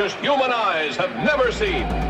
as human eyes have never seen.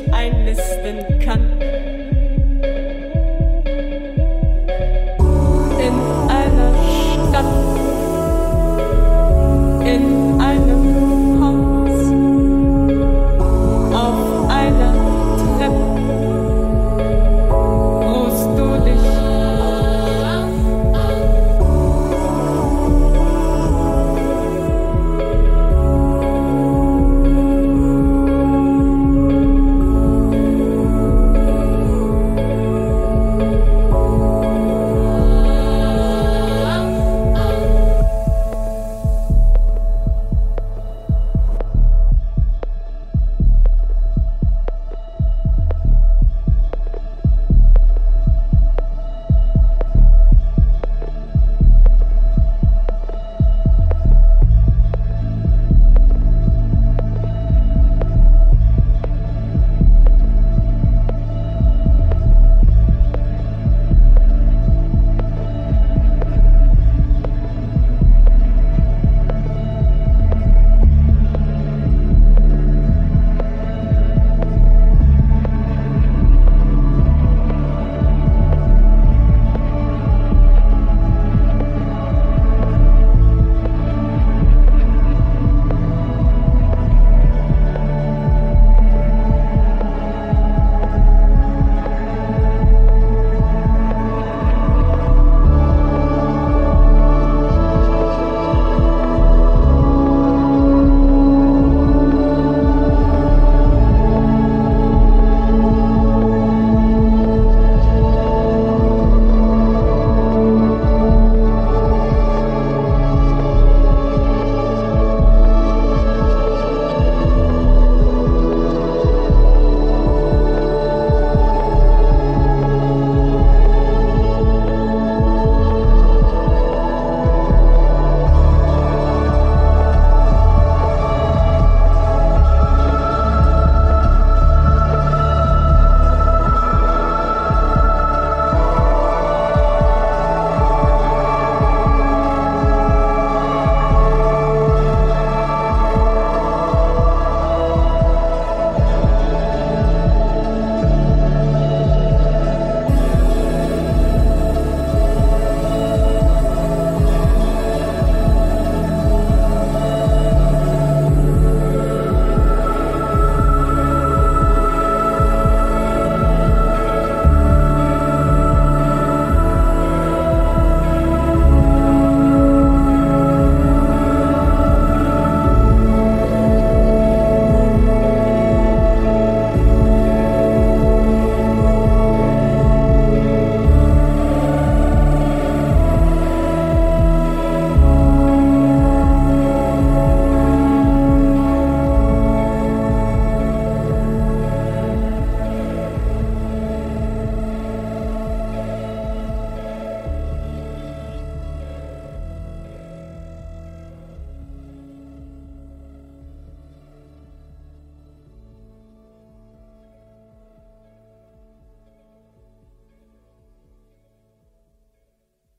ich einnisten kann. In einer Stadt. In